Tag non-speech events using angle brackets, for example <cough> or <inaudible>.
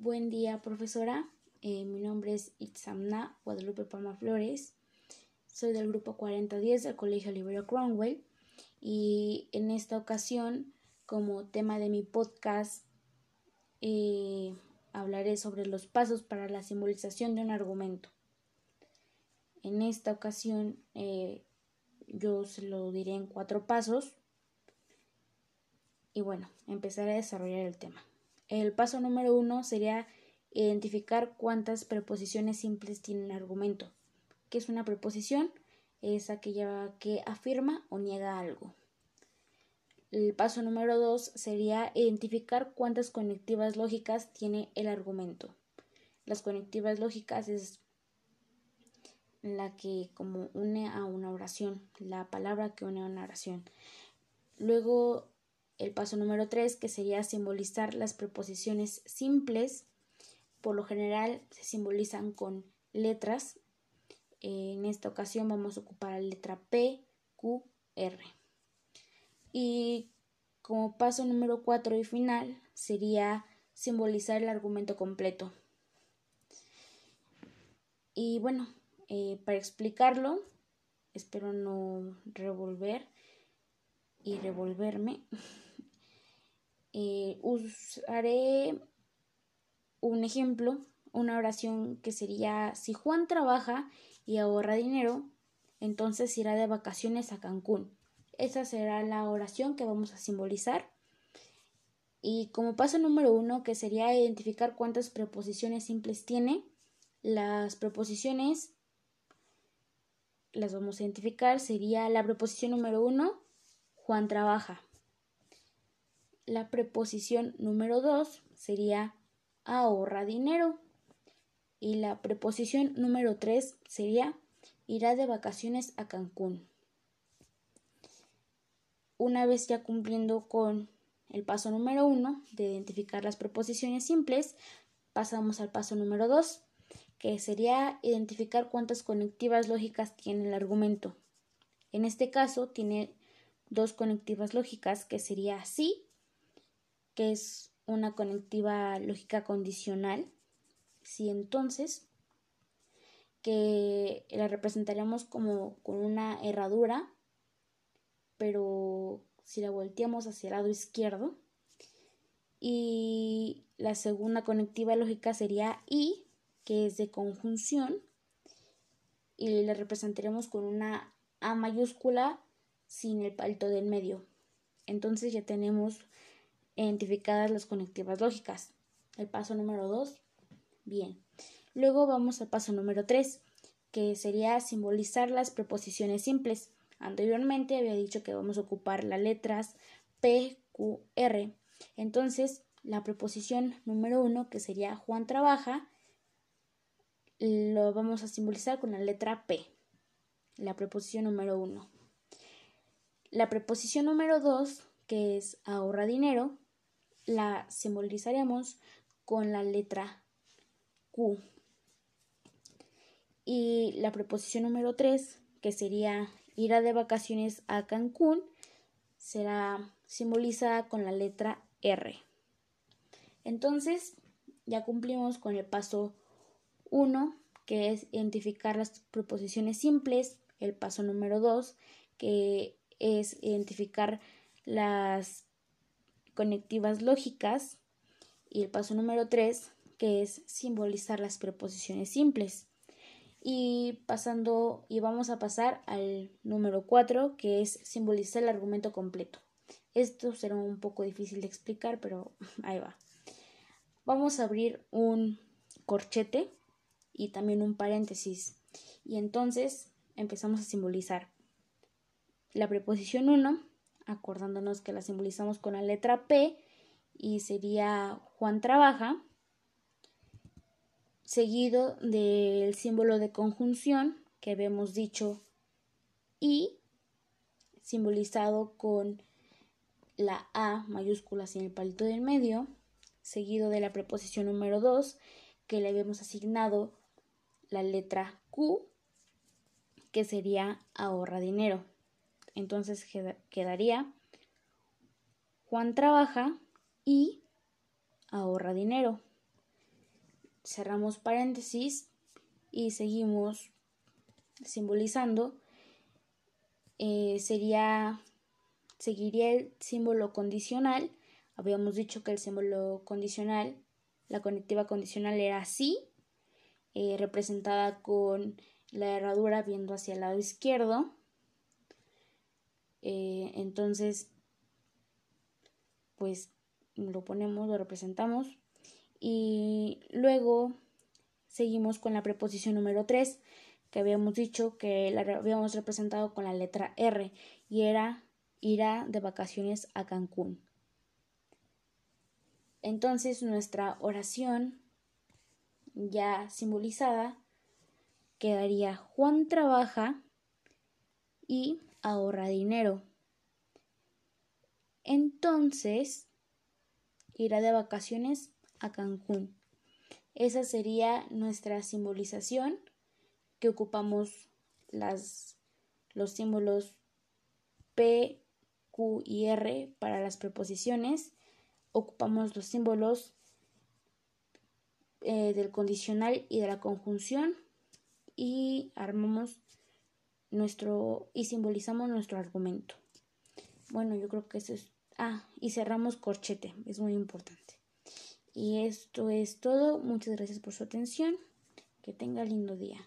Buen día, profesora. Eh, mi nombre es Itzamna Guadalupe Palma Flores. Soy del grupo 4010 del Colegio Libero Cromwell y en esta ocasión, como tema de mi podcast, eh, hablaré sobre los pasos para la simbolización de un argumento. En esta ocasión, eh, yo se lo diré en cuatro pasos y bueno, empezaré a desarrollar el tema. El paso número uno sería identificar cuántas preposiciones simples tiene un argumento. ¿Qué es una preposición? Es aquella que afirma o niega algo. El paso número dos sería identificar cuántas conectivas lógicas tiene el argumento. Las conectivas lógicas es la que como une a una oración, la palabra que une a una oración. Luego el paso número 3, que sería simbolizar las preposiciones simples. Por lo general se simbolizan con letras. En esta ocasión vamos a ocupar la letra P, Q, R. Y como paso número 4 y final sería simbolizar el argumento completo. Y bueno, eh, para explicarlo, espero no revolver y revolverme. <laughs> Eh, usaré un ejemplo, una oración que sería si Juan trabaja y ahorra dinero, entonces irá de vacaciones a Cancún. Esa será la oración que vamos a simbolizar. Y como paso número uno, que sería identificar cuántas preposiciones simples tiene, las preposiciones las vamos a identificar. Sería la preposición número uno, Juan trabaja. La preposición número 2 sería ahorra dinero. Y la preposición número 3 sería irá de vacaciones a Cancún. Una vez ya cumpliendo con el paso número 1 de identificar las preposiciones simples, pasamos al paso número 2, que sería identificar cuántas conectivas lógicas tiene el argumento. En este caso tiene dos conectivas lógicas que sería sí que es una conectiva lógica condicional, si entonces que la representaremos como con una herradura, pero si la volteamos hacia el lado izquierdo. Y la segunda conectiva lógica sería I, que es de conjunción, y la representaremos con una A mayúscula sin el palito del medio. Entonces ya tenemos identificadas las conectivas lógicas. El paso número 2. Bien. Luego vamos al paso número 3, que sería simbolizar las preposiciones simples. Anteriormente había dicho que vamos a ocupar las letras P, Q, R. Entonces, la preposición número 1, que sería Juan trabaja, lo vamos a simbolizar con la letra P, la preposición número 1. La preposición número 2, que es ahorra dinero, la simbolizaremos con la letra Q. Y la preposición número 3, que sería ir de vacaciones a Cancún, será simbolizada con la letra R. Entonces, ya cumplimos con el paso 1, que es identificar las preposiciones simples, el paso número 2, que es identificar las conectivas lógicas y el paso número 3 que es simbolizar las preposiciones simples. Y pasando y vamos a pasar al número 4 que es simbolizar el argumento completo. Esto será un poco difícil de explicar, pero <laughs> ahí va. Vamos a abrir un corchete y también un paréntesis. Y entonces empezamos a simbolizar la preposición 1 acordándonos que la simbolizamos con la letra P y sería Juan trabaja, seguido del símbolo de conjunción que habíamos dicho y simbolizado con la A mayúscula sin el palito del medio, seguido de la preposición número 2 que le habíamos asignado la letra Q, que sería ahorra dinero. Entonces quedaría Juan trabaja y ahorra dinero. cerramos paréntesis y seguimos simbolizando. Eh, sería, seguiría el símbolo condicional. Habíamos dicho que el símbolo condicional, la conectiva condicional era así, eh, representada con la herradura viendo hacia el lado izquierdo. Eh, entonces, pues lo ponemos, lo representamos. Y luego seguimos con la preposición número 3, que habíamos dicho que la habíamos representado con la letra R y era irá de vacaciones a Cancún. Entonces nuestra oración ya simbolizada quedaría Juan trabaja y ahorra dinero. Entonces irá de vacaciones a Cancún. Esa sería nuestra simbolización que ocupamos las, los símbolos P, Q y R para las preposiciones. Ocupamos los símbolos eh, del condicional y de la conjunción y armamos nuestro y simbolizamos nuestro argumento. Bueno, yo creo que eso es. Ah, y cerramos corchete, es muy importante. Y esto es todo. Muchas gracias por su atención. Que tenga lindo día.